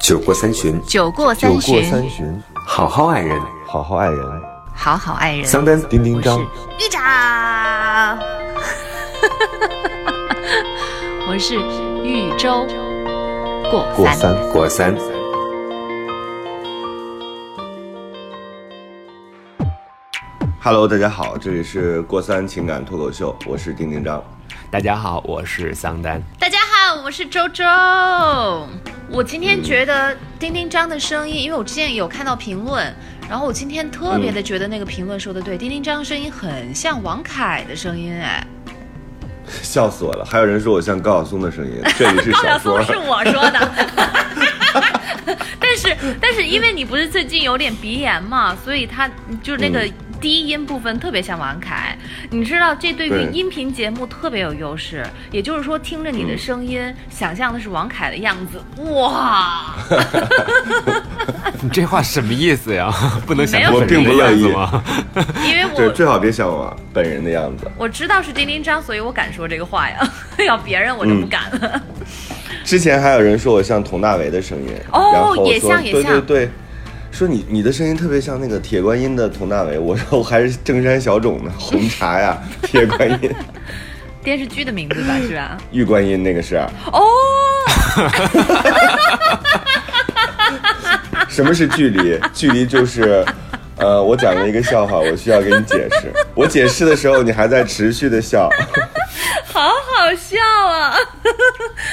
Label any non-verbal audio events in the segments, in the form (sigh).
酒过三巡，酒过酒过三巡，好好爱人。好好爱人。好好爱人。桑丹，丁丁张，玉长，我是豫州过三。过三。过三。Hello，大家好，这里是过三情感脱口秀，我是丁丁张。大家好，我是桑丹。大家好，我是周周。我今天觉得丁丁张的声音，因为我之前有看到评论，然后我今天特别的觉得那个评论说的对，丁丁张的声音很像王凯的声音，哎，笑死我了！还有人说我像高晓松的声音，(laughs) 这里是高晓小说松。是我说的。(laughs) 但是但是因为你不是最近有点鼻炎嘛，所以他就是那个低音部分特别像王凯。你知道这对于音频节目特别有优势，也就是说听着你的声音，想象的是王凯的样子，(laughs) 哇！你这话什么意思呀？(laughs) 不能想象我并不乐意吗？因为对，我最好别像我本人的样子。我知道是丁丁张，所以我敢说这个话呀。(laughs) 要别人我就不敢了。之前还有人说我像佟大为的声音，哦也像也像也对像对对，说你你的声音特别像那个铁观音的佟大为。我说 (laughs) 我还是正山小种呢，红茶呀，铁观音、(laughs) 电视剧的名字吧，是吧？玉观音那个是。哦，(laughs) 什么是距离？距离就是，呃，我讲了一个笑话，我需要给你解释。我解释的时候，你还在持续的笑。好好笑啊！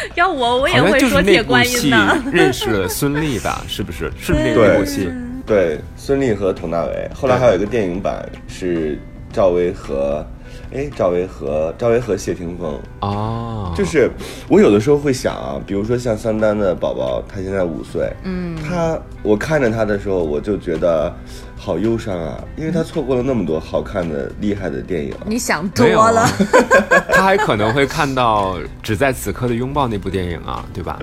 (laughs) 要我我也好像会说铁就是那部戏观音的。认识了孙俪吧？(laughs) 是不是？是不是那部戏？对，孙俪和佟大为，后来还有一个电影版是赵薇和，哎，赵薇和赵薇和谢霆锋。哦，就是我有的时候会想啊，比如说像三丹的宝宝，他现在五岁，嗯，他我看着他的时候，我就觉得好忧伤啊，因为他错过了那么多好看的、厉害的电影。你想多了啊。(laughs) 他还可能会看到《只在此刻的拥抱》那部电影啊，对吧？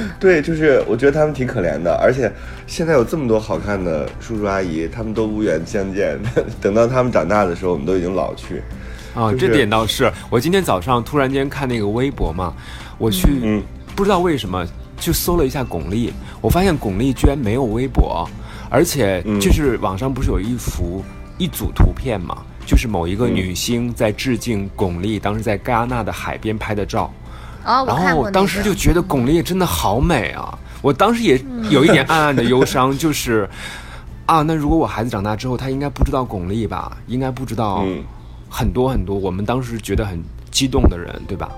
(laughs) 对，就是我觉得他们挺可怜的，而且现在有这么多好看的叔叔阿姨，他们都无缘相见。(laughs) 等到他们长大的时候，我们都已经老去。啊，就是这点倒是。我今天早上突然间看那个微博嘛，我去，嗯不知道为什么去搜了一下巩俐，我发现巩俐居然没有微博，而且嗯就是网上不是有一幅一组图片嘛，就是某一个嗯女星在致敬巩俐当时在戛纳的海边拍的照。哦，然后。当时就觉得巩俐真的好美啊！我当时也有一点暗暗的忧伤，就是啊，那如果我孩子长大之后，他应该不知道巩俐吧？应该不知道嗯很多很多我们当时觉得很激动的人，对吧？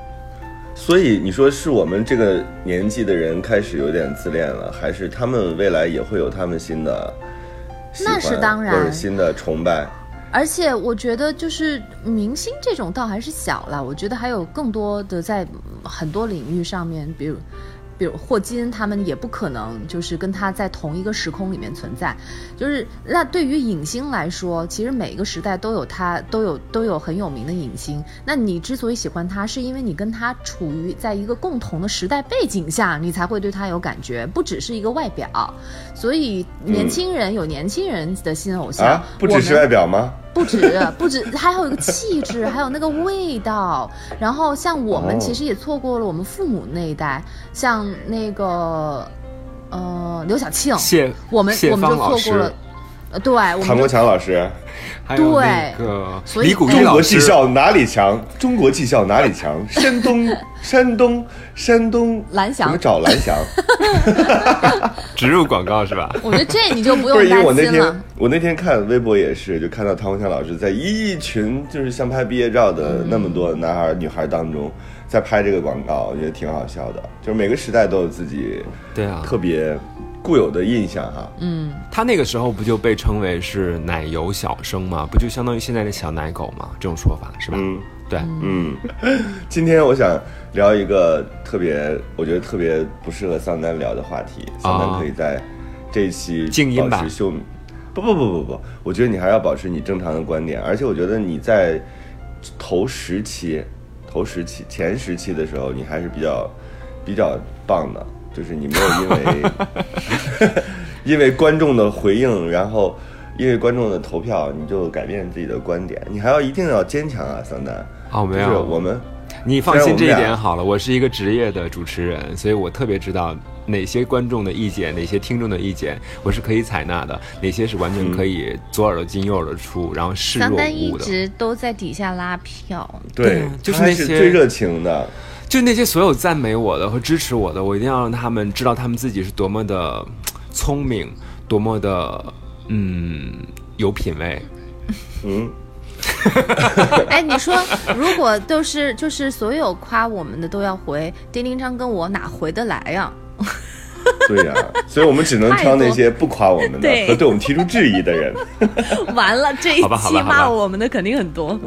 所以你说是我们这个年纪的人开始有点自恋了，还是他们未来也会有他们新的喜欢那是当然或者新的崇拜？而且我觉得，就是明星这种倒还是小了，我觉得还有更多的在很多领域上面，比如。比如霍金，他们也不可能就是跟他在同一个时空里面存在，就是那对于影星来说，其实每一个时代都有他都有都有很有名的影星。那你之所以喜欢他，是因为你跟他处于在一个共同的时代背景下，你才会对他有感觉，不只是一个外表。所以年轻人有年轻人的新偶像，啊，不只是外表吗？不止，(laughs) 不止，还有一个气质，(laughs) 还有那个味道。然后像我们哦其实也错过了我们父母那一代，像那个呃刘晓庆，我们我们就错过了。呃，对，唐国强老师，(laughs) 还有那对个所以李谷一中老师，国技校哪里强？中国技校哪里强？山东，(laughs) 山东，山东，蓝翔怎么找蓝翔？(laughs) 植入广告是吧？我觉得这你就不不是用因为我那天担心了。我那天看微博也是，就看到唐国强老师在一群就是像拍毕业照的那么多男孩、女孩当中，在拍这个广告，我觉得挺好笑的。就是每个时代都有自己对啊，特别固有的印象哈。嗯，他那个时候不就被称为是奶油小生吗？不就相当于现在的小奶狗吗？这种说法是吧？嗯对，嗯，(laughs) 今天我想聊一个特别，我觉得特别不适合桑丹聊的话题。桑丹可以在这一期静音吧秀，不不不不不，我觉得你还要保持你正常的观点，而且我觉得你在头十期、头十期前十期的时候，你还是比较比较棒的，就是你没有因为 (laughs) 因为观众的回应，然后因为观众的投票，你就改变自己的观点，你还要一定要坚强啊，桑丹。哦，没就是有，我们你放心这一点好了，我是一个职业的主持人，所以我特别知道哪些观众的意见，哪些听众的意见，我是可以采纳的，哪些是完全可以左耳朵进右耳朵出，然后视若桑丹一无物的。直都在底下拉票，对啊，就是那些是最热情的。就那些所有赞美我的和支持我的，我一定要让他们知道他们自己是多么的聪明，多么的嗯有品位。嗯，(laughs) 哎，你说如果都是就是所有夸我们的都要回，丁丁张跟我哪回得来呀？(laughs) 对呀、所以我们只能挑那些不夸我们的对和对我们提出质疑的人。(laughs) 完了，这一期骂我们的肯定很多。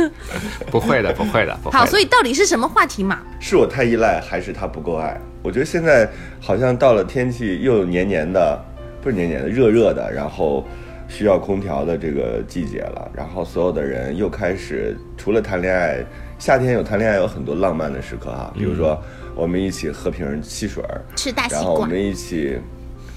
(laughs) 不会的，不会的，不会的。好，所以到底是什么话题嘛？是我太依赖，还是他不够爱？我觉得现在好像到了天气又黏黏的，不是黏黏的，热热的，然后需要空调的这个季节了。然后所有的人又开始除了谈恋爱，夏天有谈恋爱有很多浪漫的时刻哈，比如说我们一起喝瓶汽水儿，吃大西瓜。然后我们一起，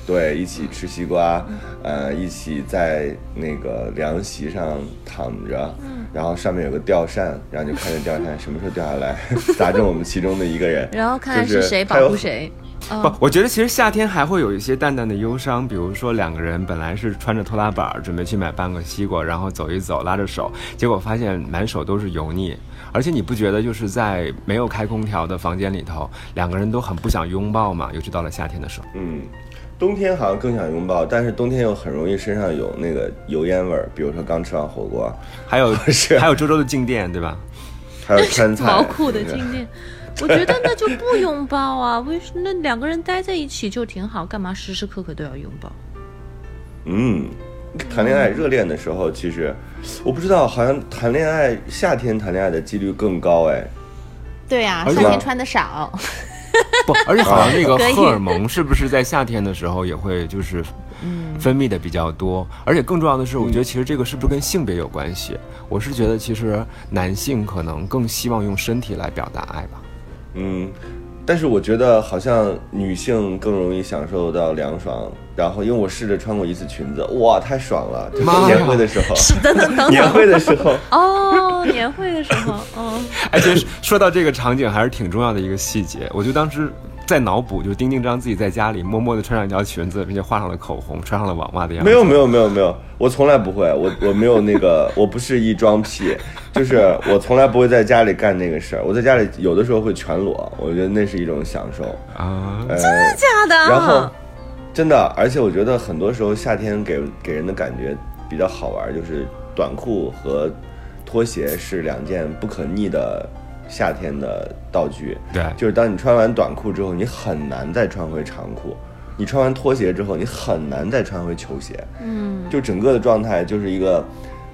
对，一起吃西瓜，呃，一起在那个凉席上躺着，然后上面有个吊扇，然后就看着吊扇什么时候掉下来 (laughs) 砸中我们其中的一个人，然后看看是谁保护谁。不，我觉得其实夏天还会有一些淡淡的忧伤，比如说两个人本来是穿着拖拉板准备去买半个西瓜，然后走一走，拉着手，结果发现满手都是油腻，而且你不觉得就是在没有开空调的房间里头，两个人都很不想拥抱嘛？尤其到了夏天的时候。嗯，冬天好像更想拥抱，但是冬天又很容易身上有那个油烟味儿，比如说刚吃完火锅，还有 (laughs) 是还有周周的静电，对吧？还有川菜，毛裤的静电，(laughs) 我觉得那就不拥抱啊，为什那两个人待在一起就挺好，干嘛时时刻刻都要拥抱？嗯，谈恋爱热恋的时候，其实我不知道，好像谈恋爱夏天谈恋爱的几率更高哎。对呀、夏天穿的少，(laughs) 不，而且好像 (laughs) 那个荷尔蒙是不是在夏天的时候也会就是分泌的比较多？而且更重要的是，我觉得其实这个是不是跟性别有关系？我是觉得其实男性可能更希望用身体来表达爱吧。嗯，但是我觉得好像女性更容易享受到凉爽。然后，因为我试着穿过一次裙子，哇，太爽了！就是年会的时候，是的 (laughs) 等等年会的时候，哦，年会的时候，哦，(laughs) 而且说到这个场景，还是挺重要的一个细节。我就当时在脑补，就是丁丁张自己在家里默默的穿上一条裙子，并且画上了口红，穿上了网袜的样子。没有没有没有没有，我从来不会，我 (laughs) 我没有那个，我不是一装癖，就是我从来不会在家里干那个事儿。我在家里有的时候会全裸，我觉得那是一种享受。啊，呃，假的。然后，真的，而且我觉得很多时候夏天给给人的感觉比较好玩，就是短裤和拖鞋是两件不可逆的夏天的道具。对就是当你穿完短裤之后，你很难再穿回长裤；你穿完拖鞋之后，你很难再穿回球鞋。嗯，就整个的状态就是一个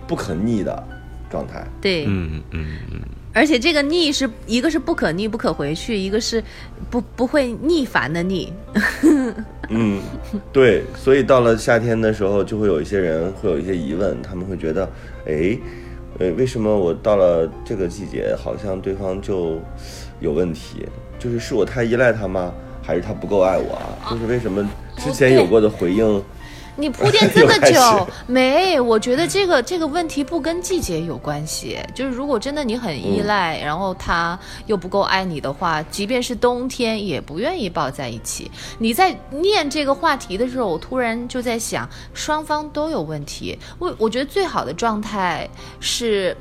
不可逆的状态。对，嗯嗯嗯，而且这个逆是一个是不可逆不可回去，一个是不不会逆反的逆。(laughs) 嗯，对，所以到了夏天的时候，就会有一些人会有一些疑问，他们会觉得，哎，呃，为什么我到了这个季节，好像对方就有问题？就是是我太依赖他吗？还是他不够爱我啊？就是为什么之前有过的回应，你铺垫这 (laughs) 么久，没？我觉得这个这个问题不跟季节有关系。就是如果真的你很依赖，然后他又不够爱你的话，即便是冬天也不愿意抱在一起。你在念这个话题的时候，我突然就在想，双方都有问题。我我觉得最好的状态是，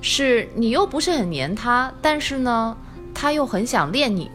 是你又不是很黏他，但是呢，他又很想恋你。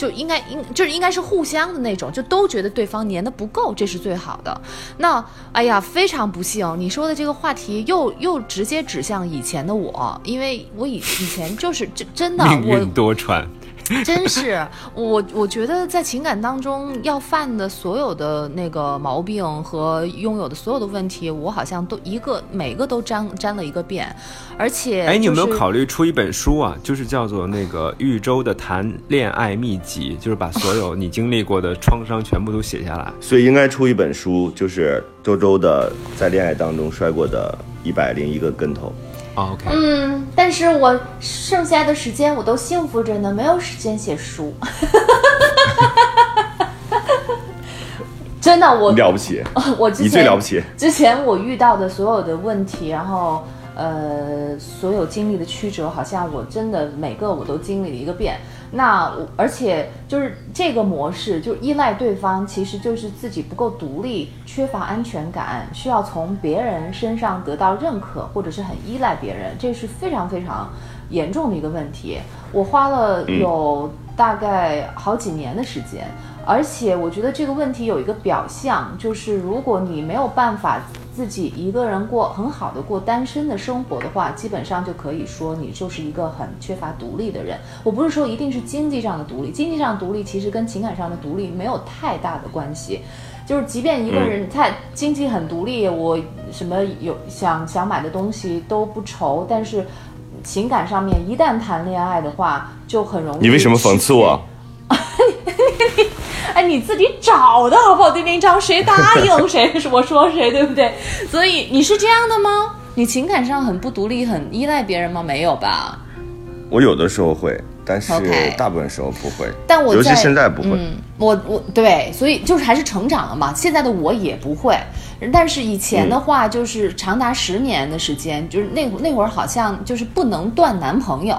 就应该应就是应该是互相的那种，就都觉得对方粘的不够，这是最好的。那哎呀，非常不幸，你说的这个话题又又直接指向以前的我，因为我以以前就是真真的我命运多舛。(laughs) 真是我，我觉得在情感当中要犯的所有的那个毛病和拥有的所有的问题，我好像都一个每个都沾沾了一个遍，而且、哎，你有没有考虑出一本书啊？就是叫做那个豫州的谈恋爱秘籍，就是把所有你经历过的创伤全部都写下来。所以应该出一本书，就是周周的在恋爱当中摔过的一百零一个跟头。哦 OK，嗯，但是我剩下的时间我都幸福着呢，没有时间写书。(laughs) 真的，我了不起，(laughs) 我之前你最了不起。之前我遇到的所有的问题，然后呃，所有经历的曲折，好像我真的每个我都经历了一个遍。那我而且就是这个模式，就依赖对方，其实就是自己不够独立，缺乏安全感，需要从别人身上得到认可，或者是很依赖别人，这是非常非常严重的一个问题。我花了有大概好几年的时间，而且我觉得这个问题有一个表象，就是如果你没有办法。自己一个人过很好的过单身的生活的话，基本上就可以说你就是一个很缺乏独立的人。我不是说一定是经济上的独立，经济上独立其实跟情感上的独立没有太大的关系。就是即便一个人他经济很独立，我什么有想想买的东西都不愁，但是情感上面一旦谈恋爱的话，就很容易。你为什么讽刺我？哎，你自己找的好不好？丁丁章，谁答应 (laughs) 谁？是我说谁，对不对？所以你是这样的吗？你情感上很不独立，很依赖别人吗？没有吧？我有的时候会，但是大部分时候不会。但我尤其现在不会。我我对，所以就是还是成长了嘛。现在的我也不会，但是以前的话，就是长达十年的时间，就是那那会儿好像就是不能断男朋友。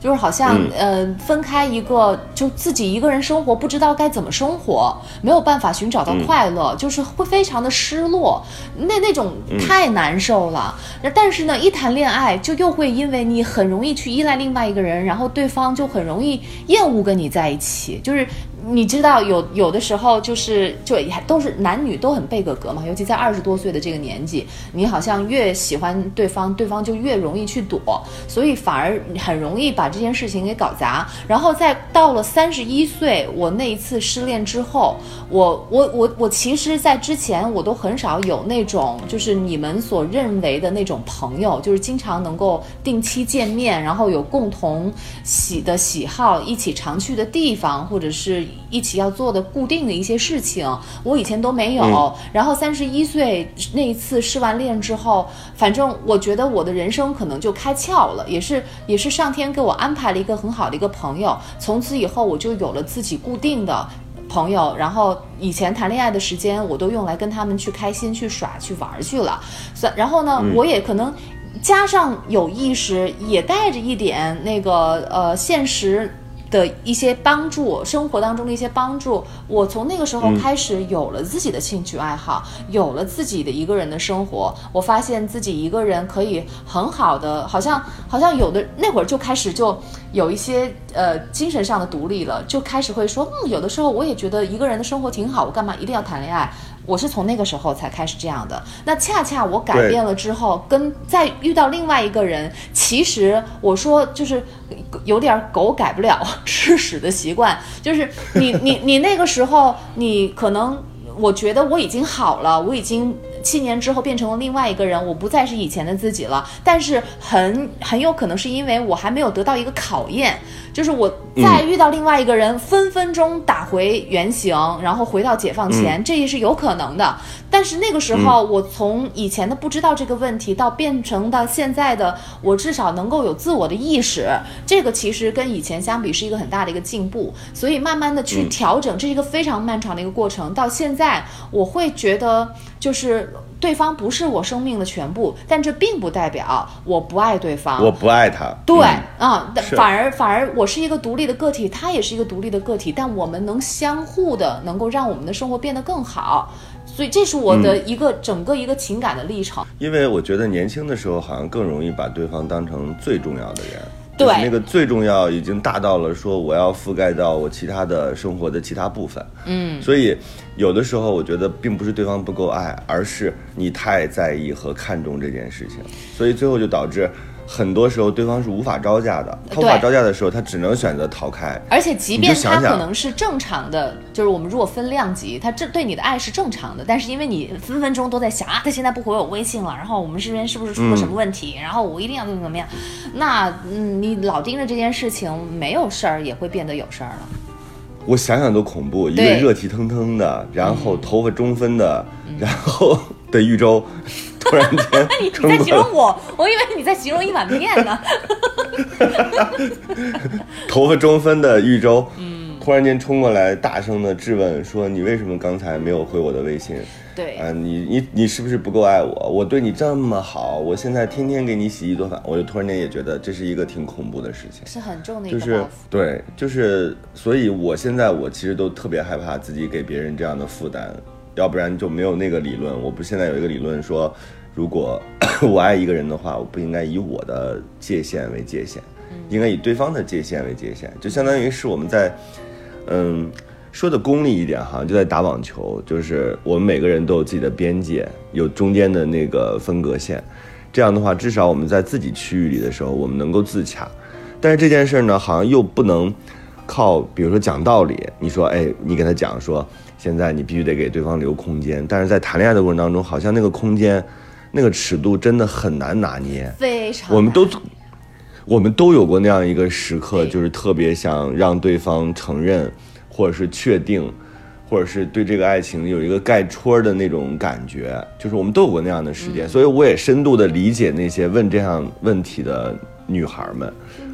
就是好像呃分开一个，就自己一个人生活，不知道该怎么生活，没有办法寻找到快乐，就是会非常的失落，那那种太难受了。那但是呢，一谈恋爱就又会因为你很容易去依赖另外一个人，然后对方就很容易厌恶跟你在一起，就是。你知道有有的时候就是就也都是男女都很背个格嘛，尤其在二十多岁的这个年纪，你好像越喜欢对方，对方就越容易去躲，所以反而很容易把这件事情给搞砸。然后在到了三十一岁，我那一次失恋之后，我我我我其实，在之前我都很少有那种就是你们所认为的那种朋友，就是经常能够定期见面，然后有共同喜的喜好，一起常去的地方，或者是。一起要做的固定的一些事情，我以前都没有。然后三十一岁那一次失完恋之后，反正我觉得我的人生可能就开窍了，也是也是上天给我安排了一个很好的一个朋友。从此以后，我就有了自己固定的朋友。然后以前谈恋爱的时间，我都用来跟他们去开心、去耍、去玩去了。算然后呢，我也可能加上有意识，也带着一点那个呃现实。的一些帮助，生活当中的一些帮助，我从那个时候开始有了自己的兴趣爱好，有了自己的一个人的生活。我发现自己一个人可以很好的，好像好像有的那会儿就开始就有一些呃精神上的独立了，就开始会说，嗯，有的时候我也觉得一个人的生活挺好，我干嘛一定要谈恋爱？我是从那个时候才开始这样的。那恰恰我改变了之后，跟再遇到另外一个人，其实我说就是有点狗改不了吃屎的习惯。就是你 (laughs) 你你那个时候，你可能我觉得我已经好了，我已经七年之后变成了另外一个人，我不再是以前的自己了。但是很很有可能是因为我还没有得到一个考验。就是我再遇到另外一个人，分分钟打回原形，然后回到解放前，这也是有可能的。但是那个时候，我从以前的不知道这个问题，到变成到现在的我至少能够有自我的意识，这个其实跟以前相比是一个很大的一个进步。所以慢慢的去调整，这是一个非常漫长的一个过程。到现在，我会觉得就是。对方不是我生命的全部，但这并不代表我不爱对方。我不爱他。对，啊，反而反而我是一个独立的个体，他也是一个独立的个体，但我们能相互的，能够让我们的生活变得更好。所以这是我的一个整个一个情感的历程。因为我觉得年轻的时候好像更容易把对方当成最重要的人。对，那个最重要已经大到了说我要覆盖到我其他的生活的其他部分。嗯，所以有的时候我觉得并不是对方不够爱，而是你太在意和看重这件事情，所以最后就导致。很多时候对方是无法招架的，他无法招架的时候，他只能选择逃开。而且，即便他可能是正常的，就是我们如果分量级，他这对你的爱是正常的，但是因为你分分钟都在想啊，他现在不回我微信了，然后我们这边是不是出了什么问题？然后我一定要怎么怎么样？那嗯，你老盯着这件事情，没有事儿也会变得有事儿了。我想想都恐怖，一个热气腾腾的，然后头发中分的，然后 (laughs) 的玉州。突然间，(laughs) 你在形容我，我以为你在形容一碗面呢。(laughs) 头发中分的玉州，嗯，突然间冲过来，大声的质问说：“你为什么刚才没有回我的微信？对，啊，你你你是不是不够爱我？我对你这么好，我现在天天给你洗衣做饭，我就突然间也觉得这是一个挺恐怖的事情。是很重的一个就是。对，就是，所以我现在我其实都特别害怕自己给别人这样的负担，要不然就没有那个理论。我不是现在有一个理论说，如果 (coughs) 我爱一个人的话，我不应该以我的界限为界限，应该以对方的界限为界限，就相当于是我们在，嗯。说的功利一点哈，就在打网球，就是我们每个人都有自己的边界，有中间的那个分隔线，这样的话，至少我们在自己区域里的时候，我们能够自洽。但是这件事儿呢，好像又不能靠，比如说讲道理。你说，哎，你给他讲说，现在你必须得给对方留空间。但是在谈恋爱的过程当中，好像那个空间，那个尺度真的很难拿捏。非常我们都，我们都有过那样一个时刻，就是特别想让对方承认，或者是确定，或者是对这个爱情有一个盖戳的那种感觉，就是我们都有过那样的时嗯间，所以我也深度的理解那些问这样问题的女孩们。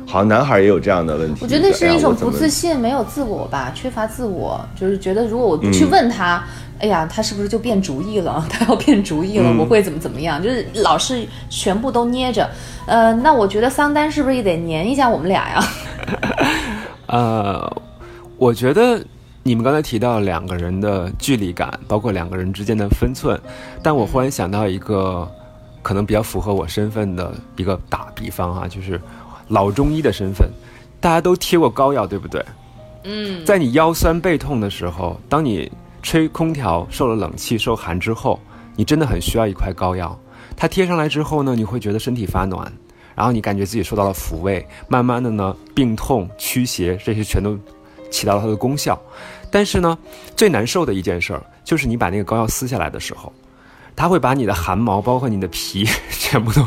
好像男孩也有这样的问题。我觉得那是一种不自信，没有自我吧，缺乏自我，就是觉得如果我不去问他，哎呀，他是不是就变主意了？(laughs) 他要变主意了，我会怎么怎么样？就是老是全部都捏着。呃，那我觉得桑丹是不是也得粘一下我们俩呀？(laughs) 呃，我觉得你们刚才提到两个人的距离感，包括两个人之间的分寸，但我忽然想到一个可能比较符合我身份的一个打比方啊，就是老中医的身份，大家都贴过膏药，对不对？嗯，在你腰酸背痛的时候，当你吹空调受了冷气、受寒之后，你真的很需要一块膏药。它贴上来之后呢，你会觉得身体发暖，然后你感觉自己受到了抚慰，慢慢的呢，病痛、驱邪这些全都起到了它的功效。但是呢，最难受的一件事儿就是你把那个膏药撕下来的时候，它会把你的汗毛，包括你的皮，(laughs) 全部都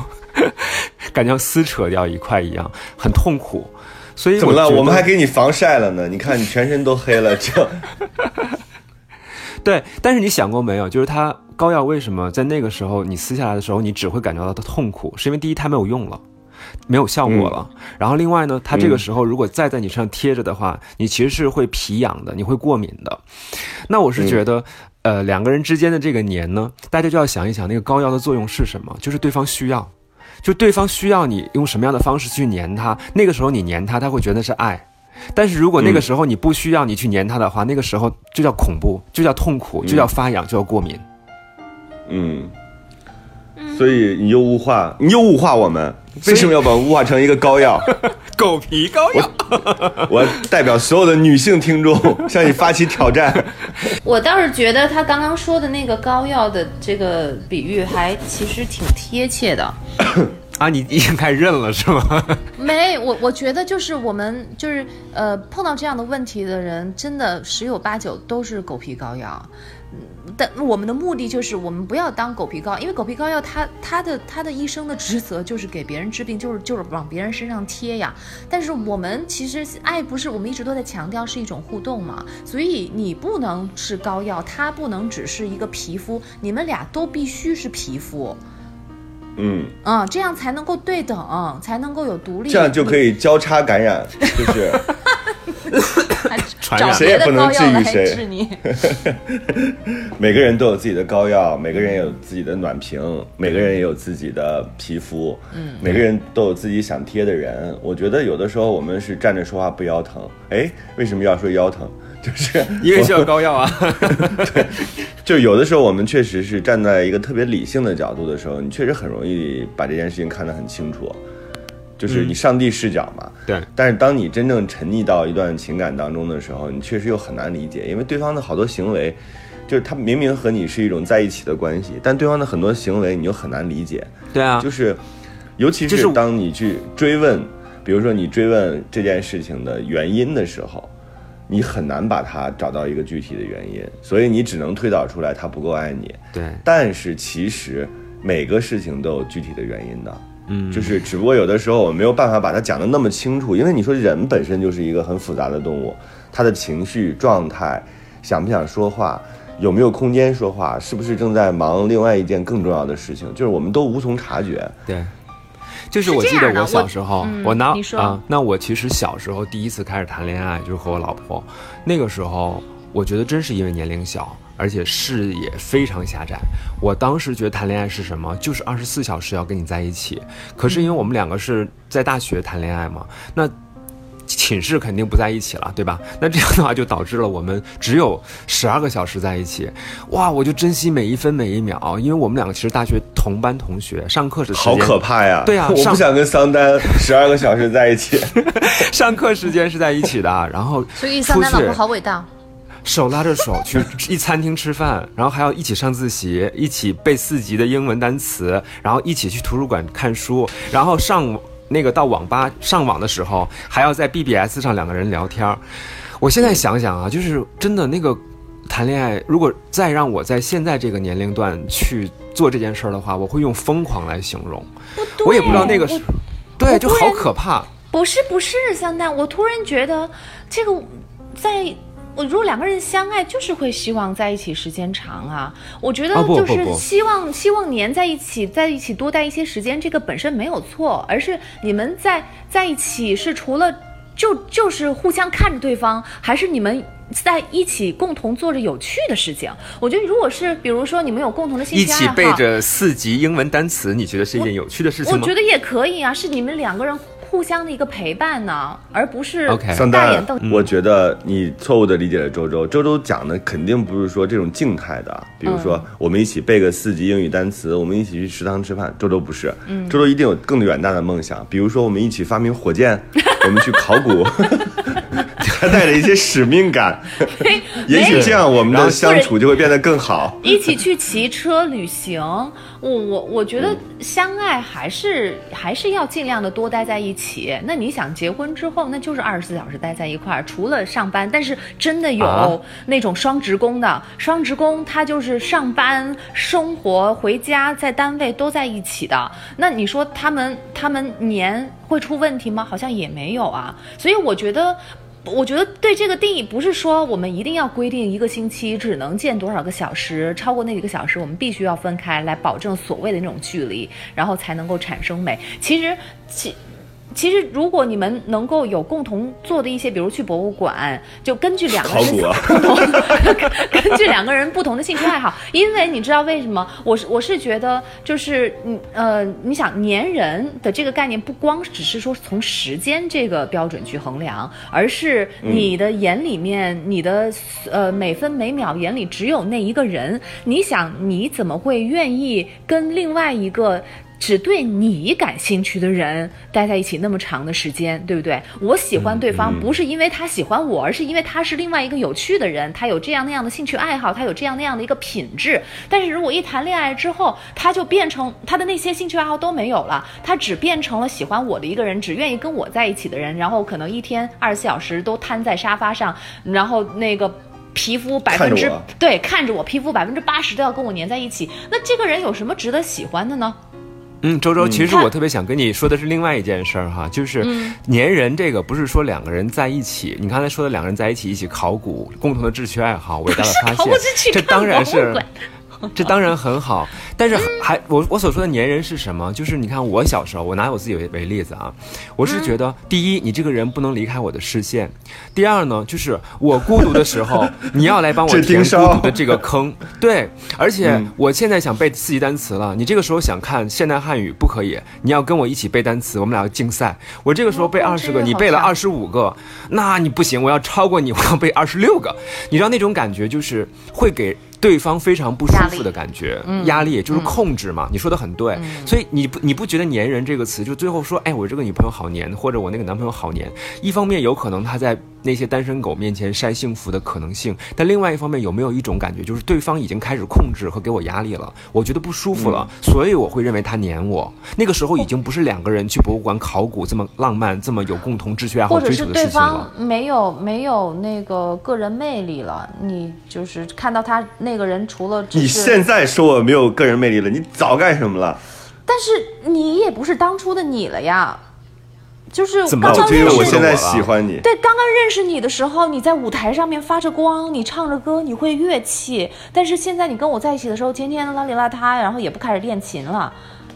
感觉像撕扯掉一块一样，很痛苦。所以怎么了？我们还给你防晒了呢。你看你全身都黑了，这 (laughs) 对，但是你想过没有？就是它膏药为什么在那个时候你撕下来的时候，你只会感觉到它痛苦，是因为第一它没有用了。没有效果了，然后另外呢，它这个时候如果再在你身上贴着的话，你其实是会皮痒的，你会过敏的。那我是觉得，呃，两个人之间的这个黏呢，大家就要想一想，那个膏药的作用是什么？就是对方需要，就对方需要你用什么样的方式去黏他，那个时候你黏他，他会觉得是爱。但是如果那个时候你不需要你去黏他的话，那个时候就叫恐怖，就叫痛苦，就叫发痒，就叫过敏。嗯，所以你又物化，你又物化我们，为什么要把我们物化成一个膏药？(laughs) 狗皮膏药。(laughs) 我代表所有的女性听众 (laughs) 向你发起挑战。我倒是觉得他刚刚说的那个膏药的这个比喻还其实挺贴切的。(coughs) 啊，你已经开始认了是吗？没，我我觉得就是我们就是呃碰到这样的问题的人，真的十有八九都是狗皮膏药。但我们的目的就是我们不要当狗皮膏，因为狗皮膏药它它的它的一生的职责就是给别人治病，就是就是往别人身上贴呀。但是我们其实爱不是我们一直都在强调是一种互动嘛，所以你不能是膏药，它不能只是一个皮肤，你们俩都必须是皮肤。嗯，嗯，这样才能够对等，才能够有独立。这样就可以交叉感染，就是 (laughs) 传染谁也不能治愈谁治你。(laughs) 每个人都有自己的膏药，每个人也有自己的暖瓶，每个人也有自己的皮肤，嗯，每个人都有自己想贴的人。我觉得有的时候我们是站着说话不腰疼，哎，为什么要说腰疼？就是因为需要膏药啊。(laughs) 对就有的时候我们确实是站在一个特别理性的角度的时候，你确实很容易把这件事情看得很清楚，就是你上帝视角嘛。对，但是当你真正沉溺到一段情感当中的时候，你确实又很难理解，因为对方的好多行为，就是他明明和你是一种在一起的关系，但对方的很多行为你又很难理解。对啊，就是，尤其就是是当你去追问，比如说你追问这件事情的原因的时候，你很难把它找到一个具体的原因，所以你只能推导出来他不够爱你。对，但是其实每个事情都有具体的原因的，嗯，就是只不过有的时候我们没有办法把它讲得那么清楚，因为你说人本身就是一个很复杂的动物，他的情绪状态，想不想说话，有没有空间说话，是不是正在忙另外一件更重要的事情，就是我们都无从察觉。对，就是我记得我小时候，嗯我拿啊、那我其实小时候第一次开始谈恋爱就是和我老婆，那个时候我觉得真是因为年龄小，而且视野非常狭窄。我当时觉得谈恋爱是什么，就是二十四小时要跟你在一起。可是因为我们两个是在大学谈恋爱嘛，那。寝室肯定不在一起了，对吧？那这样的话就导致了我们只有十二个小时在一起，哇！我就珍惜每一分每一秒，因为我们两个其实大学同班同学，上课时间好可怕呀！对啊 (laughs) 我上不想跟桑丹 (laughs) 十二个小时在一起。(laughs) 上课时间是在一起的，然后所以桑丹老婆好伟大。手拉着手去一餐厅吃饭，然后还要一起上自习，一起背四级的英文单词，然后一起去图书馆看书，然后上那个到网吧上网的时候，还要在 BBS 上两个人聊天儿。我现在想想啊，就是真的那个谈恋爱，如果再让我在现在这个年龄段去做这件事儿的话，我会用疯狂来形容。我也不知道那个是，对，就好可怕。不是不是，香奈，我突然觉得这个在。我如果两个人相爱，就是会希望在一起时间长啊。我觉得就是希望希望黏在一起，在一起多待一些时间，这个本身没有错，而是你们在在一起是除了就就是互相看着对方，还是你们在一起共同做着有趣的事情。我觉得如果是比如说你们有共同的兴趣爱好，起背着四级英文单词，你觉得是一件有趣的事情吗？我觉得也可以啊，是你们两个人互相的一个陪伴呢，而不是大眼瞪。，我觉得你错误的理解了周周。周周讲的肯定不是说这种静态的，比如说我们一起背个四级英语单词，我们一起去食堂吃饭。周周不是，周周一定有更远大的梦想，比如说我们一起发明火箭，(laughs) 我们去考古，(laughs) 还带着一些使命感。也许这样我们的相处就会变得更好。一起去骑车旅行，我我我觉得相爱还是还是要尽量的多待在一起。那你想结婚之后，那就是二十四小时待在一块儿，除了上班，但是真的啊有那种双职工的，双职工他就是上班、生活、回家，在单位都在一起的。那你说他们他们年会出问题吗？好像也没有啊。所以我觉得。我觉得对这个定义不是说我们一定要规定一个星期只能见多少个小时，超过那几个小时我们必须要分开来保证所谓的那种距离，然后才能够产生美。其实，其。其实，如果你们能够有共同做的一些，比如去博物馆，就根据两个人不同，根据两个人不同的兴趣爱好，因为你知道为什么？我是我是觉得，就是嗯呃，你想粘人的这个概念，不光只是说从时间这个标准去衡量，而是你的眼里面，你的呃每分每秒眼里只有那一个人，你想你怎么会愿意跟另外一个？只对你感兴趣的人待在一起那么长的时间，对不对？我喜欢对方不是因为他喜欢我，而是因为他是另外一个有趣的人，他有这样那样的兴趣爱好，他有这样那样的一个品质。但是如果一谈恋爱之后，他就变成他的那些兴趣爱好都没有了，他只变成了喜欢我的一个人，只愿意跟我在一起的人，然后可能一天二十四小时都瘫在沙发上，然后那个。皮肤百分之对看着我，皮肤百分之八十都要跟我粘在一起，那这个人有什么值得喜欢的呢？嗯，周周，其实我特别想跟你说的是另外一件事儿哈，就是嗯。粘人这个不是说两个人在一起，你刚才说的两个人在一起一起考古，共同的志趣爱好，伟大的发现 (laughs) 这当然是。这当然很好，但是还我我所说的粘人是什么？就是你看我小时候，我拿我自己为为例子啊，我是觉得第一，你这个人不能离开我的视线；第二呢，就是我孤独的时候，你要来帮我这填孤独的这个坑。对，而且嗯我现在想背四级单词了，你这个时候想看现代汉语不可以，你要跟我一起背单词，我们俩要竞赛。我这个时候背哦二十个，你背了二十五个，那你不行，我要超过你，我要背二十六个。你知道那种感觉就是会给。对方非常不舒服的感觉，压力就是控制嘛。你说的很对，所以你不你不觉得“粘人”这个词，就最后说，哎，我这个女朋友好粘，或者我那个男朋友好粘。一方面有可能他在那些单身狗面前晒幸福的可能性，但另外一方面有没有一种感觉，就是对方已经开始控制和给我压力了，我觉得不舒服了，所以我会认为他黏我。那个时候已经不是两个人去博物馆考古这么浪漫、这么有共同志趣爱好或者追求的是对方事情了。没有没有那个个人魅力了，你就是看到他那个人除了你，现在说我没有个人魅力了，你早干什么了？但是你也不是当初的你了呀，就是怎么刚刚就因为认识我现在喜欢你。对，刚刚认识你的时候，你在舞台上面发着光，你唱着歌，你会乐器。但是现在你跟我在一起的时候，天天邋里邋遢，然后也不开始练琴了。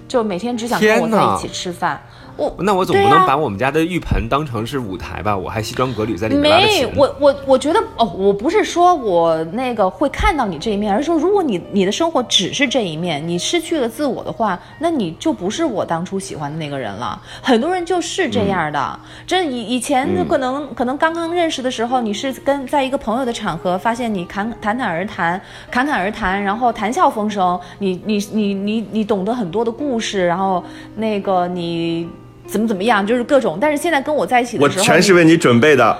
就每天只想跟我在一起吃饭。我那我总不能把我们家的浴盆当成是舞台吧？我还西装革履在里面拉没琴，。我我我觉得哦，我不是说我那个会看到你这一面，而是说如果你你的生活只是这一面，你失去了自我的话，那你就不是我当初喜欢的那个人了。很多人就是这样的，这以以前可能、可能刚刚认识的时候，你是跟在一个朋友的场合，发现你侃侃侃而谈，侃侃而谈，然后谈笑风生，你你你你你懂得很多的故事，然后那个你。怎么怎么样，就是各种。但是现在跟我在一起的我时候，我全是为你准备的。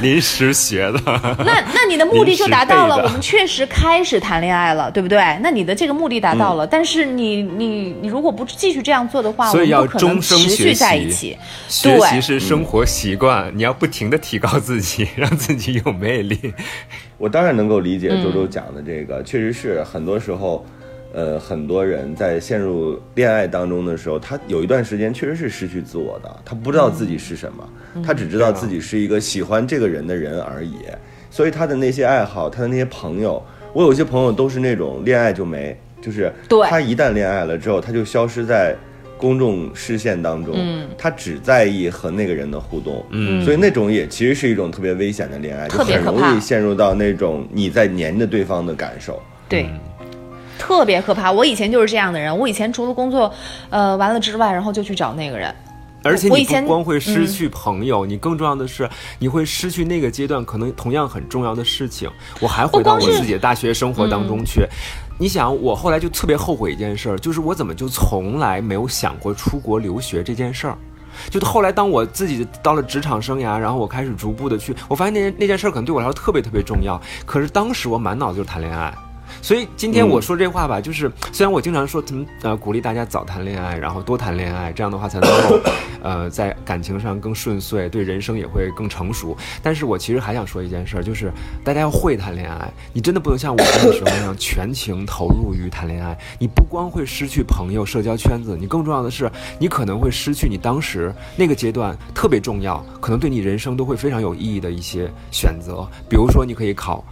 临时学的，(laughs) 那那你的目的就达到了，我们确实开始谈恋爱了，对不对？那你的这个目的达到了，但是你你你如果不继续这样做的话，所以要我们不可能终生持续学在一习起。学习对是生活习惯，你要不停的提高自己，(laughs) 让自己有魅力。我当然能够理解嗯周周讲的这个，确实是很多时候，呃，很多人在陷入恋爱当中的时候，他有一段时间确实是失去自我的，他不知道自己是什么，嗯。他只知道自己是一个喜欢这个人的人而已，所以他的那些爱好，他的那些朋友，我有些朋友都是那种恋爱就没，就是他一旦恋爱了之后，他就消失在。公众视线当中，嗯。他只在意和那个人的互动，嗯。所以那种也其实是一种特别危险的恋爱，就特别很容易陷入到那种你在黏着对方的感受。对，特别可怕。我以前就是这样的人，我以前除了工作，呃，完了之外，然后就去找那个人。而且你不光会失去朋友，你更重要的是你会失去那个阶段可能同样很重要的事情。我还回到我自己的大学生活当中去。你想，我后来就特别后悔一件事儿，就是我怎么就从来没有想过出国留学这件事儿。就后来，当我自己到了职场生涯，然后我开始逐步的去，我发现那件那件事儿可能对我来说特别特别重要。可是当时我满脑子就是谈恋爱，所以今天我说这话吧，就是虽然我经常说怎么呃鼓励大家早谈恋爱，然后多谈恋爱，这样的话才能够 (coughs) 呃在感情上更顺遂，对人生也会更成熟。但是我其实还想说一件事儿，就是大家要会谈恋爱，你真的不能像我那个时候那样全情投入于谈恋爱。你不光会失去朋友、社交圈子，你更重要的是，你可能会失去你当时那个阶段特别重要，可能对你人生都会非常有意义的一些选择。比如说，你可以考。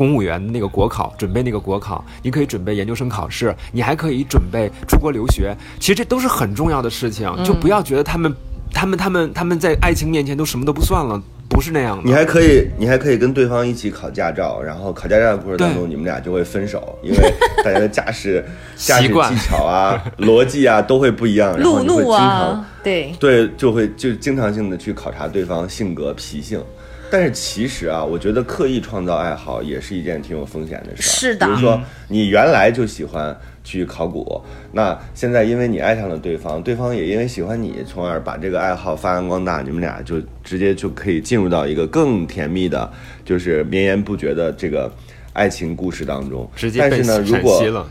公务员那个国考，准备那个国考，你可以准备研究生考试，你还可以准备出国留学。其实这都是很重要的事情，就不要觉得他们、他们、他们、他们在爱情面前都什么都不算了，不是那样的。你还可以，你还可以跟对方一起考驾照，然后考驾照的过程当中，你们俩就会分手，因为大家的驾驶驾驶习惯技巧啊、(laughs) 逻辑啊都会不一样，然后路怒你会经常啊，对，对，就会就经常性的去考察对方性格脾性。但是其实啊，我觉得刻意创造爱好也是一件挺有风险的事儿。是的比如说你原来就喜欢去考古，那现在因为你爱上了对方，对方也因为喜欢你，从而把这个爱好发扬光大，你们俩就直接就可以进入到一个更甜蜜的，就是绵延不绝的这个爱情故事当中。直接被但是呢，如果了，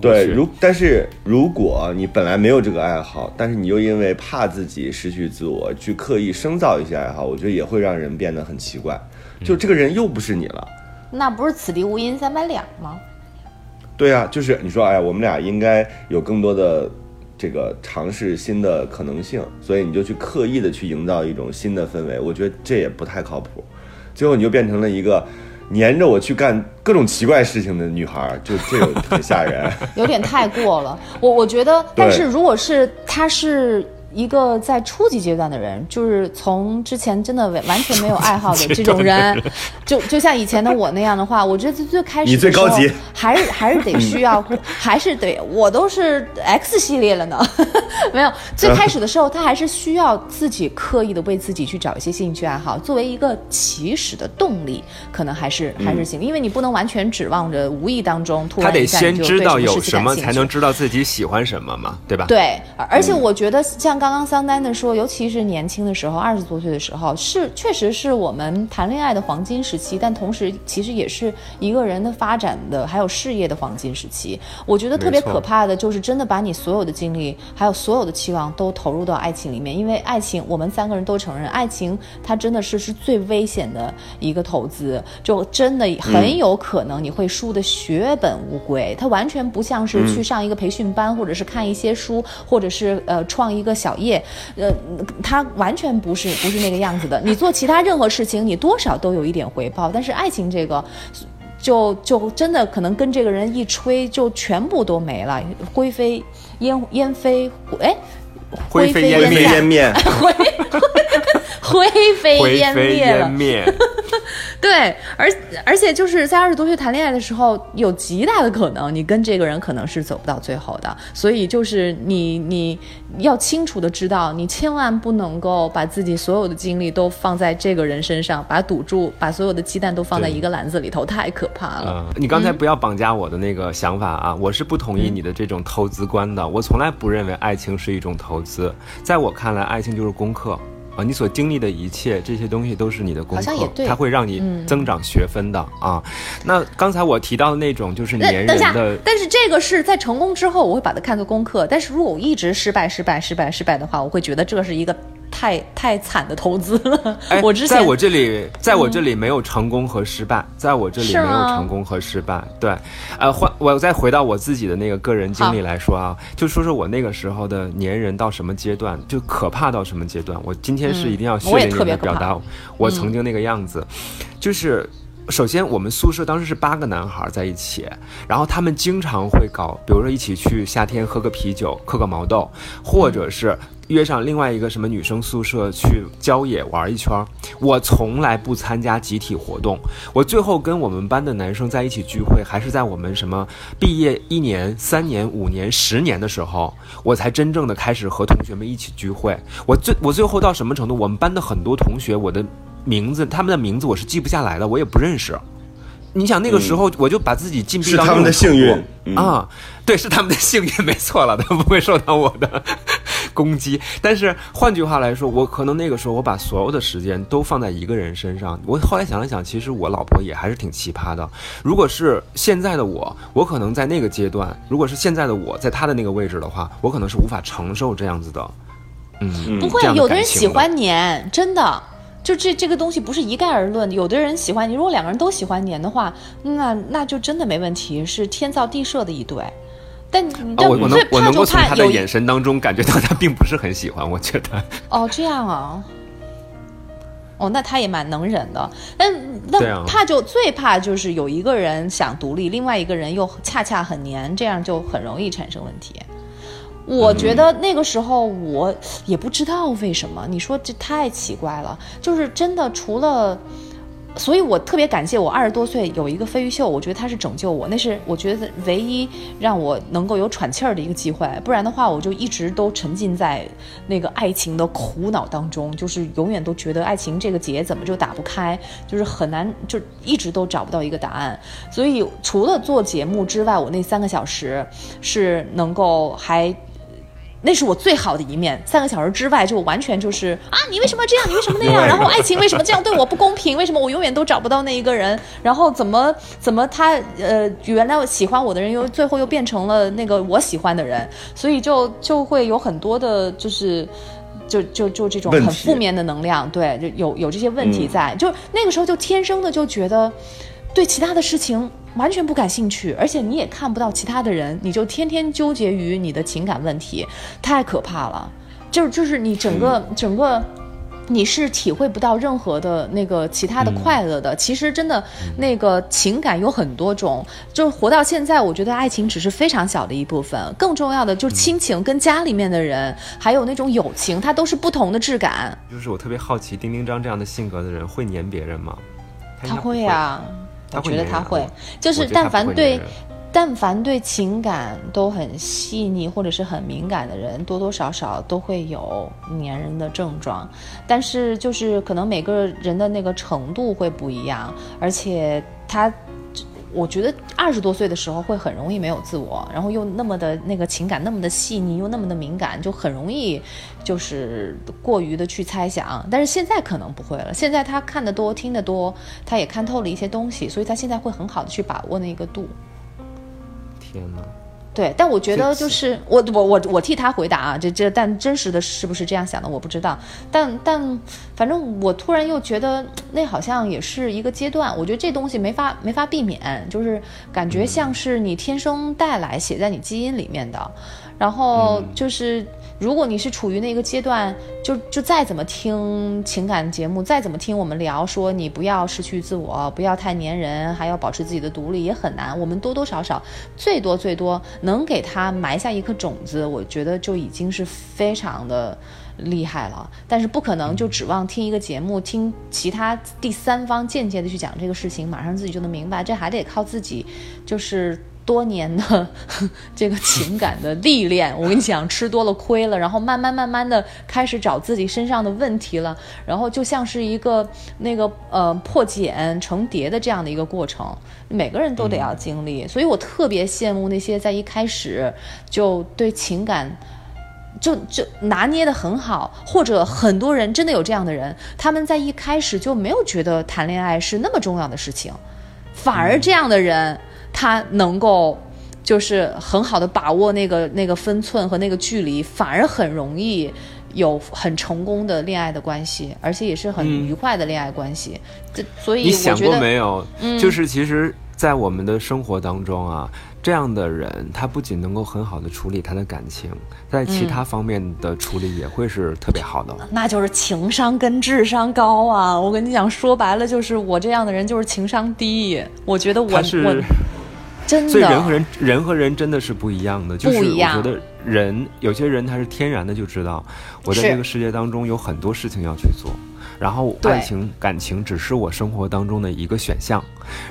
对，如但是如果你本来没有这个爱好，但是你又因为怕自己失去自我，去刻意深造一些爱好，我觉得也会让人变得很奇怪。就这个人又不是你了，那不是此地无银三百两吗？对啊，就是你说，哎呀，我们俩应该有更多的这个尝试新的可能性，所以你就去刻意的去营造一种新的氛围，我觉得这也不太靠谱。最后你就变成了一个黏着我去干各种奇怪事情的女孩儿，就这个很吓人。(laughs) 有点太过了。我我觉得，但是如果是她是一个在初级阶段的人，就是从之前真的完完全没有爱好的这种人，(laughs) 就就像以前的我那样的话，我觉得最最开始你最高级。还是还是得需要，(laughs) 还是得我都是 X 系列了呢。(laughs) 没有，最开始的时候，他还是需要自己刻意的为自己去找一些兴趣爱好，作为一个起始的动力，可能还是还是行，因为你不能完全指望着无意当中突他得然一下就先知道有什么，才能知道自己喜欢什么嘛，对吧？对，而而且我觉得像刚刚桑丹的说，尤其是年轻的时候，二十多岁的时候，是确实是我们谈恋爱的黄金时期，但同时其实也是一个人的发展的还有事业的黄金时期。我觉得特别可怕的就是真的把你所有的精力还有所有的期望都投入到爱情里面，因为爱情，我们三个人都承认，爱情它真的是是最危险的一个投资，就真的很有可能你会输得血本无归。它完全不像是去上一个培训班，或者是看一些书，或者是呃创一个小业，呃，他完全不是不是那个样子的。你做其他任何事情，你多少都有一点回报，但是爱情这个。就就真的可能跟这个人一吹，就全部都没了，灰飞烟烟飞，哎，灰飞烟灰飞烟灭，(laughs) 灰灰飞灰烟飞灭了烟。灭。(laughs) 对，而而且就是在二十多岁谈恋爱的时候，有极大的可能你跟这个人可能是走不到最后的，所以就是你你要清楚的知道，你千万不能够把自己所有的精力都放在这个人身上，把赌注把所有的鸡蛋都放在一个篮子里头，太可怕了。嗯，你刚才不要绑架我的那个想法啊，我是不同意你的这种投资观的。我从来不认为爱情是一种投资，在我看来，爱情就是功课。啊，你所经历的一切，这些东西都是你的功课它会让你增长学分的、啊。那刚才我提到的那种，就是那粘人的，，但是这个是在成功之后，我会把它看作功课。但是如果我一直失败、失败、失败、失败的话，我会觉得这是一个太太惨的投资了。(laughs) 哎，(laughs) 我之前在我这里，在我这里没有成功和失败，在我这里没有成功和失败。对，呃，换我再回到我自己的那个个人经历来说啊，就说说我那个时候的粘人到什么阶段，就可怕到什么阶段。我今天是一定要血淋淋的表达我曾经那个样子，就是。首先，我们宿舍当时是八个男孩在一起，然后他们经常会搞，比如说一起去夏天喝个啤酒、嗑个毛豆，或者是约上另外一个什么女生宿舍去郊野玩一圈儿。我从来不参加集体活动，我最后跟我们班的男生在一起聚会，还是在我们什么毕业一年、三年、五年、十年的时候，我才真正的开始和同学们一起聚会。我最我最后到什么程度？我们班的很多同学，我的名字，他们的名字我是记不下来的，我也不认识。你想那个时候，我就把自己禁闭到是他们的幸运嗯啊，对，是他们的幸运，(laughs) 没错了，他不会受到我的攻击。但是换句话来说，我可能那个时候我把所有的时间都放在一个人身上。我后来想了想，其实我老婆也还是挺奇葩的。如果是现在的我，我可能在那个阶段，如果是现在的我在她的那个位置的话，我可能是无法承受这样子的。嗯，不会，的有的人喜欢黏，真的。就这这个东西不是一概而论，有的人喜欢你，如果两个人都喜欢黏的话，那那就真的没问题，是天造地设的一对。但但，我我我能够从怕有一她的眼神当中感觉到他并不是很喜欢，我觉得。哦，这样啊。哦，那他也蛮能忍的，但那怕就最怕就是有一个人想独立，另外一个人又恰恰很黏，这样就很容易产生问题。我觉得那个时候我也不知道为什么，你说这太奇怪了，就是真的除了。所以我特别感谢我二十多岁有一个飞鱼秀，我觉得他是拯救我，那是我觉得唯一让我能够有喘气儿的一个机会，不然的话我就一直都沉浸在那个爱情的苦恼当中，就是永远都觉得爱情这个结怎么就打不开，就是很难，就一直都找不到一个答案。所以除了做节目之外，我那三个小时是能够还。那是我最好的一面。三个小时之外，就完全就是啊，你为什么这样？你为什么那样？然后爱情为什么这样对我不公平？为什么我永远都找不到那一个人？然后怎么怎么他呃，原来喜欢我的人又最后又变成了那个我喜欢的人，所以就就会有很多的，就是。就就就这种很负面的能量，对，就有有这些问题在，就那个时候就天生的就觉得，对其他的事情完全不感兴趣，而且你也看不到其他的人，你就天天纠结于你的情感问题，太可怕了。就就是你整个、整个。你是体会不到任何的那个其他的快乐的。其实真的，那个情感有很多种。就是活到现在，我觉得爱情只是非常小的一部分，更重要的就是亲情跟家里面的人，还有那种友情，它都是不同的质感。就是我特别好奇，丁丁张这样的性格的人会粘别人吗？他会啊，我觉得他会就是但凡对但凡对情感都很细腻或者是很敏感的人，多多少少都会有粘人的症状。但是就是可能每个人的那个程度会不一样，而且他。我觉得二十多岁的时候会很容易没有自我，然后又那么的那个情感那么的细腻，又那么的敏感，就很容易就是过于的去猜想。但是现在可能不会了，现在他看得多，听得多，他也看透了一些东西，所以他现在会很好的去把握那个度。天哪！对，但我觉得就是我我我我替他回答啊，这这但真实的是不是这样想的我不知道，但但反正我突然又觉得那好像也是一个阶段，我觉得这东西没法没法避免，就是感觉像是你天生带来写在你基因里面的，然后就是。如果你是处于那个阶段，就就再怎么听情感节目，再怎么听我们聊说你不要失去自我，不要太粘人，还要保持自己的独立，也很难。我们多多少少，最多最多能给他埋下一颗种子，我觉得就已经是非常的厉害了。但是不可能就指望听一个节目，听其他第三方间接的去讲这个事情，马上自己就能明白，这还得靠自己，就是。多年的 (laughs) 这个情感的历练，(laughs) 我跟你讲，吃多了亏了，然后慢慢慢慢的开始找自己身上的问题了，然后就像是一个那个呃破茧成蝶的这样的一个过程，每个人都得要经历，所以我特别羡慕那些在一开始就对情感就就拿捏的很好，或者很多人真的有这样的人，他们在一开始就没有觉得谈恋爱是那么重要的事情，反而这样的人。他能够就是很好的把握那个那个分寸和那个距离，反而很容易有很成功的恋爱的关系，而且也是很愉快的恋爱关系。这所以你想过没有？就是其实，在我们的生活当中啊，这样的人他不仅能够很好的处理他的感情，在其他方面的处理也会是特别好的。那就是情商跟智商高啊！我跟你讲，说白了就是我这样的人就是情商低。我觉得我是我真的，所以人和人人和人真的是不一样的，就是我觉得人有些人他是天然的就知道，我在这个世界当中有很多事情要去做，然后爱情感情只是我生活当中的一个选项，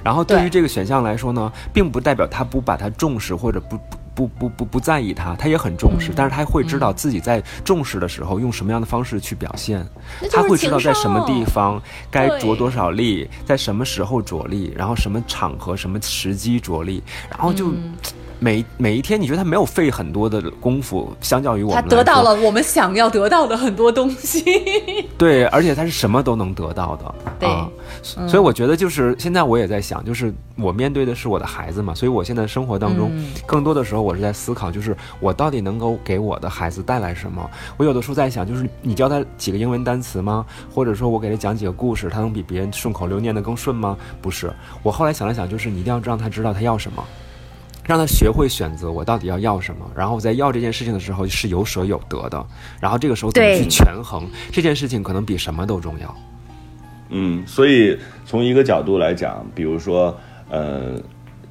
然后对于这个选项来说呢，并不代表他不把它重视或者不不。不不不不在意他，他也很重视，嗯。但是他会知道自己在重视的时候用什么样的方式去表现，他会知道在什么地方该着多少力，在什么时候着力，然后什么场合、什么时机着力，然后就嗯每每一天，你觉得他没有费很多的功夫，相较于我他们他得到了我们想要得到的很多东西。(laughs) (laughs) 对，而且他是什么都能得到的，对啊，所以我觉得就是现在我也在想，就是我面对的是我的孩子嘛，所以我现在生活当中嗯更多的时候我是在思考，就是我到底能够给我的孩子带来什么。我有的时候在想，就是你教他几个英文单词吗？或者说我给他讲几个故事，他能比别人顺口溜念得更顺吗？不是，我后来想了想，就是你一定要让他知道他要什么。让他学会选择我到底要要什么，然后我在要这件事情的时候是有舍有得的，然后这个时候怎么去权衡这件事情，可能比什么都重要。嗯，所以从一个角度来讲，比如说，呃，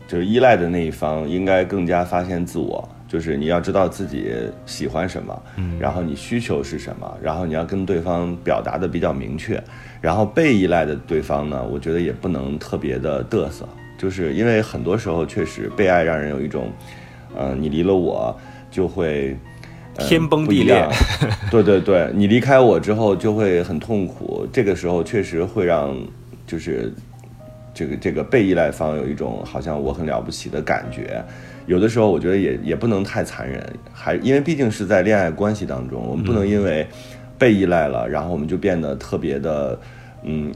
就是依赖的那一方应该更加发现自我，就是你要知道自己喜欢什么，嗯，然后你需求是什么，然后你要跟对方表达的比较明确，然后被依赖的对方呢，我觉得也不能特别的嘚瑟，就是因为很多时候确实被爱让人有一种，呃，你离了我就会。呃天崩地裂 (laughs) 对对对，你离开我之后就会很痛苦，这个时候确实会让就是这个这个被依赖方有一种好像我很了不起的感觉。有的时候我觉得也也不能太残忍，还因为毕竟是在恋爱关系当中，我们不能因为被依赖了，然后我们就变得特别的。嗯，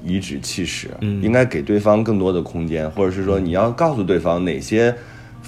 颐指气使，应该给对方更多的空间，或者是说你要告诉对方哪些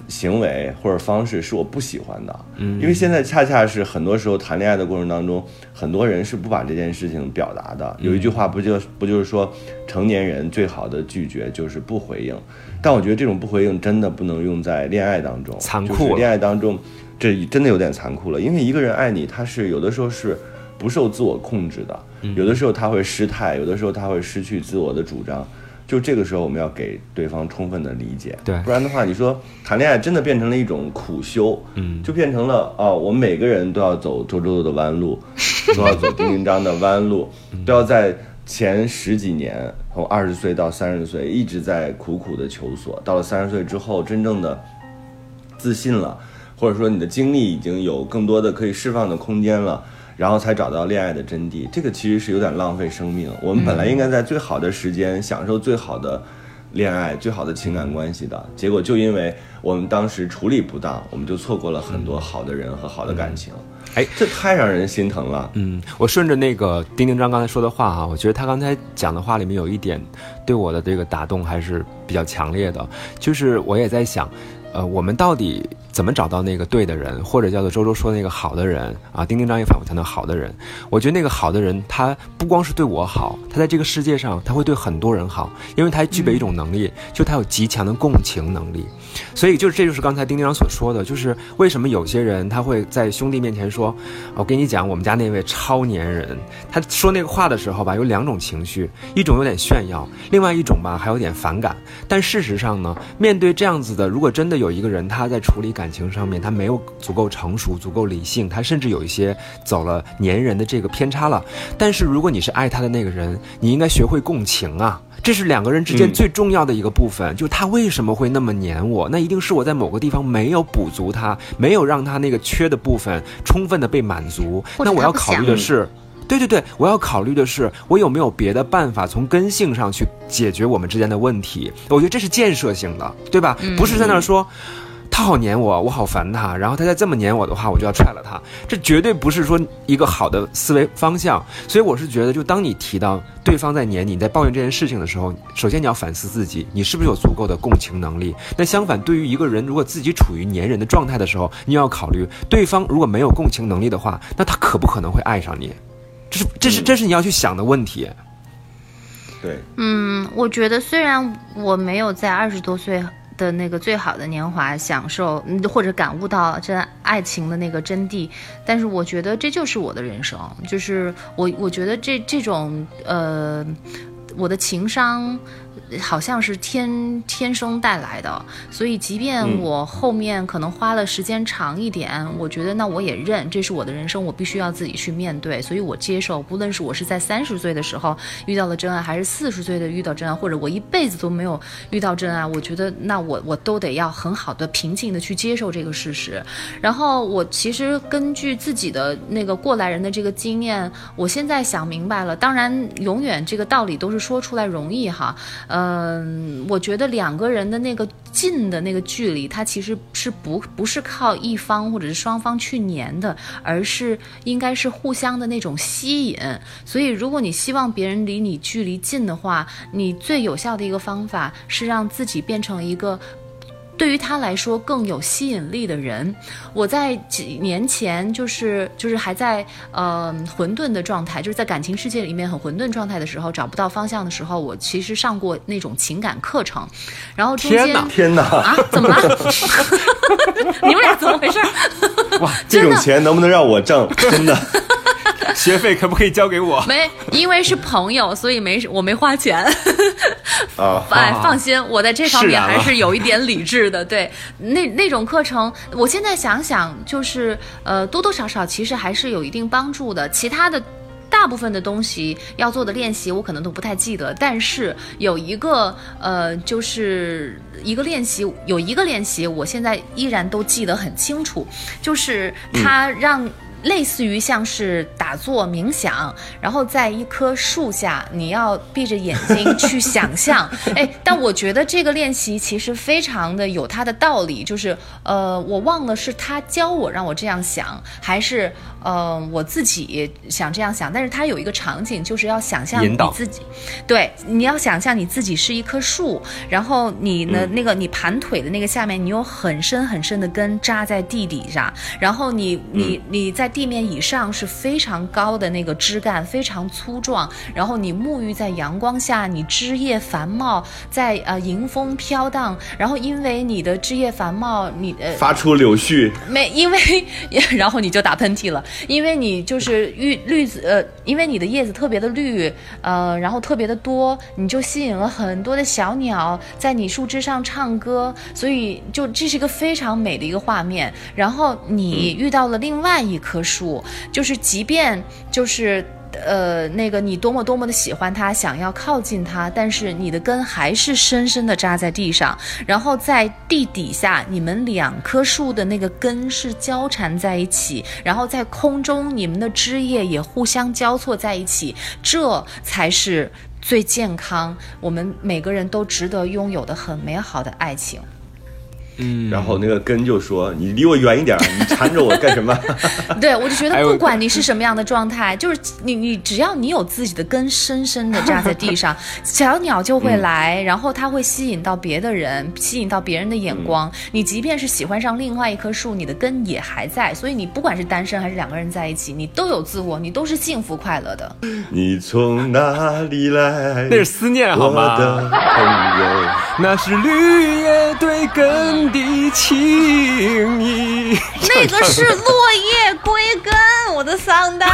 行为或者方式是我不喜欢的，嗯，因为现在恰恰是很多时候谈恋爱的过程当中，很多人是不把这件事情表达的。有一句话不就不就是说，成年人最好的拒绝就是不回应，但我觉得这种不回应真的不能用在恋爱当中，残酷恋爱当中，这真的有点残酷了，因为一个人爱你，他是有的时候是不受自我控制的，有的时候他会失态，有的时候他会失去自我的主张。就这个时候，我们要给对方充分的理解，对不然的话，你说谈恋爱真的变成了一种苦修，嗯，就变成了哦，我们每个人都要走周周的弯路，(laughs) 都要走丁丁张的弯路，都要在前十几年，从二十岁到三十岁，一直在苦苦的求索，到了三十岁之后，真正的自信了，或者说你的精力已经有更多的可以释放的空间了。然后才找到恋爱的真谛，这个其实是有点浪费生命。我们本来应该在最好的时间享受最好的恋爱、最好的情感关系的，结果就因为我们当时处理不当，我们就错过了很多好的人和好的感情。哎，这太让人心疼了。嗯，我顺着那个丁丁张刚才说的话哈、我觉得他刚才讲的话里面有一点对我的这个打动还是比较强烈的，就是我也在想，呃，我们到底怎么找到那个对的人，或者叫做周周说那个好的人啊？丁丁张也反复强调好的人。我觉得那个好的人，他不光是对我好，他在这个世界上他会对很多人好，因为他具备一种能力，就他有极强的共情能力。所以，就是这就是刚才丁丁张所说的，就是为什么有些人他会在兄弟面前说：“我跟你讲，我们家那位超粘人。”他说那个话的时候吧，有两种情绪，一种有点炫耀，另外一种吧还有点反感。但事实上呢，面对这样子的，如果真的有有一个人他在处理感情上面他没有足够成熟、足够理性，他甚至有一些走了粘人的这个偏差了。但是如果你是爱他的那个人，你应该学会共情啊。这是两个人之间最重要的一个部分，就他为什么会那么黏我？那一定是我在某个地方没有补足他，没有让他那个缺的部分充分的被满足。那我要考虑的是，对对对，我要考虑的是，我有没有别的办法从根性上去解决我们之间的问题？我觉得这是建设性的，对吧？不是在那儿说。他好黏我，我好烦他。然后他再这么黏我的话，我就要踹了他。这绝对不是说一个好的思维方向。所以我是觉得，就当你提到对方在黏你，在抱怨这件事情的时候，首先你要反思自己，你是不是有足够的共情能力？那相反，对于一个人如果自己处于黏人的状态的时候，你要考虑，对方如果没有共情能力的话，那他可不可能会爱上你？这是这是这是你要去想的问题。对，嗯，我觉得虽然我没有在二十多岁。的那个最好的年华，享受或者感悟到真爱情的那个真谛，但是我觉得这就是我的人生，就是我我觉得这这种呃，我的情商。好像是天天生带来的，所以即便我后面可能花了时间长一点，我觉得那我也认，这是我的人生，我必须要自己去面对，所以我接受。不论是我是在三十岁的时候遇到了真爱，还是四十岁的遇到真爱，或者我一辈子都没有遇到真爱，我觉得那我我都得要很好的平静的去接受这个事实。然后我其实根据自己的那个过来人的这个经验，我现在想明白了。当然，永远这个道理都是说出来容易哈。嗯，我觉得两个人的那个近的那个距离，它其实是不不是靠一方或者是双方去粘的，而是应该是互相的那种吸引。所以，如果你希望别人离你距离近的话，你最有效的一个方法是让自己变成一个。对于他来说更有吸引力的人，我在几年前就是就是还在呃混沌的状态，就是在感情世界里面很混沌状态的时候，找不到方向的时候，我其实上过那种情感课程，然后中间天哪天哪啊怎么了？(laughs) 你们俩怎么回事？哇，这种钱能不能让我挣？真的。(laughs) (laughs) 学费可不可以交给我？没，因为是朋友，所以没我没花钱。啊，(laughs) 哎，放心，我在这方面还是有一点理智的。对，那那种课程，我现在想想，就是呃，多多少少其实还是有一定帮助的。其他的大部分的东西要做的练习，我可能都不太记得。但是有一个呃，就是一个练习，有一个练习，我现在依然都记得很清楚，就是他让。类似于像是打坐冥想，然后在一棵树下，你要闭着眼睛去想象。(laughs) 哎，但我觉得这个练习其实非常的有它的道理，就是呃，我忘了是他教我让我这样想，还是呃我自己想这样想。但是它有一个场景，就是要想象你自己，对，你要想象你自己是一棵树，然后你呢那个你盘腿的那个下面，你有很深很深的根扎在地底下，然后你你你在。地面以上是非常高的那个枝干，非常粗壮。然后你沐浴在阳光下，你枝叶繁茂，在呃迎风飘荡。然后因为你的枝叶繁茂，你呃 (laughs) 发出柳絮。没，因为 (laughs) 然后你就打喷嚏了，因为你就是绿绿子呃，因为你的叶子特别的绿，呃，然后特别的多，你就吸引了很多的小鸟在你树枝上唱歌，所以就这是一个非常美的一个画面。然后你遇到了另外一棵。树就是，即便就是，呃，那个你多么多么的喜欢它，想要靠近它，但是你的根还是深深的扎在地上，然后在地底下，你们两棵树的那个根是交缠在一起，然后在空中，你们的枝叶也互相交错在一起，这才是最健康，我们每个人都值得拥有的很美好的爱情。嗯然后那个根就说：“你离我远一点，你缠着我干什么 (laughs) 对，我就觉得不管你是什么样的状态，就是你你只要你有自己的根深深的扎在地上，(laughs) 小鸟就会来，然后它会吸引到别的人，吸引到别人的眼光。你即便是喜欢上另外一棵树，你的根也还在，所以你不管是单身还是两个人在一起，你都有自我，你都是幸福快乐的。？”你从哪里来？(laughs) 那是思念好我的吗？朋友。那是绿叶对根的情谊。(laughs) 那个是落叶归根，我的桑丹，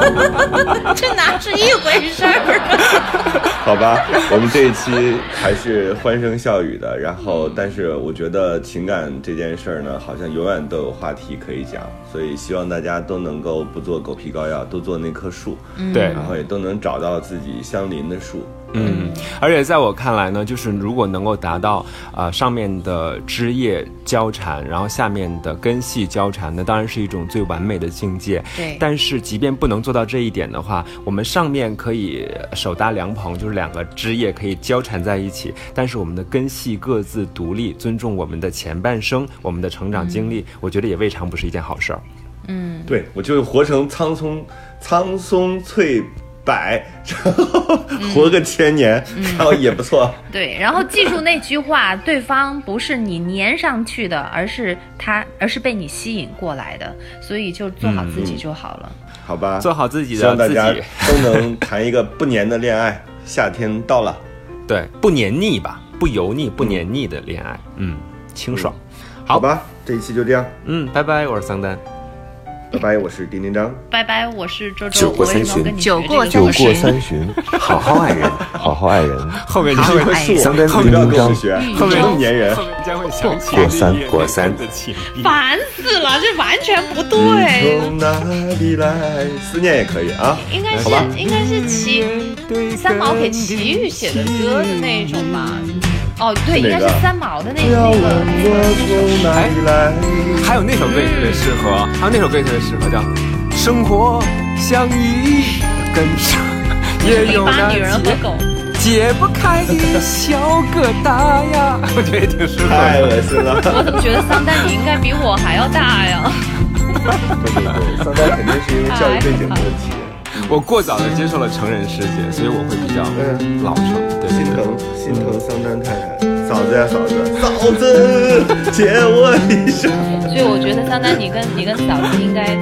(laughs) 这哪是一回事儿？好吧，我们这一期还是欢声笑语的，然后，但是我觉得情感这件事儿呢，好像永远都有话题可以讲，所以希望大家都能够不做狗皮膏药，都做那棵树，对，然后也都能找到自己相邻的树。嗯，而且在我看来呢，就是如果能够达到呃上面的枝叶交缠，然后下面的根系交缠，那当然是一种最完美的境界。对但是即便不能做到这一点的话，我们上面可以手搭凉棚，就是两个枝叶可以交缠在一起，但是我们的根系各自独立，尊重我们的前半生，我们的成长经历，我觉得也未尝不是一件好事儿。嗯对我就活成苍松苍松翠柏，(laughs) 然后活个千年，(laughs) 然后也不错。对，然后记住那句话，对方不是你粘上去的，而是他，而是被你吸引过来的，所以就做好自己就好了。好吧，做好自己希望大家的自己，都能谈一个不粘的恋爱。夏天到了，(laughs) 对，不黏腻吧，不油腻，不黏腻的恋爱，嗯，清爽。好吧，这一期就这样，嗯，拜拜，我是桑丹。拜拜，我是丁丁张。拜拜，我是周周，酒过三巡酒过酒个故事过三巡，好好爱人，好好爱人。后面好哎将会树，桑丹你不要丁丁张，学，后面那么粘人后。面将会想起过三过三的情谊。烦死了，这完全不对，从哪里来？思念也可以啊。应该是应该是齐三毛给齐豫写的歌的那一种吧？哦，对，应该是三毛的那个。我从哪里来。还有那首歌也特别适合，还有那首歌也特别适合，叫《生活像 (laughs) 一根绳，也有那女人和解狗，解不开的小疙瘩呀》，(laughs) 我觉得也挺适合太。恶心了！我怎么觉得桑丹你应该比我还要大呀？对对对，桑丹肯定是因为教育背景的问题，我过早的接受了成人世界，所以我会比较嗯老成。对对对。心疼心疼桑丹太太。嫂子呀嫂子，嫂子借我一下。所以我觉得桑丹你跟你跟嫂子应该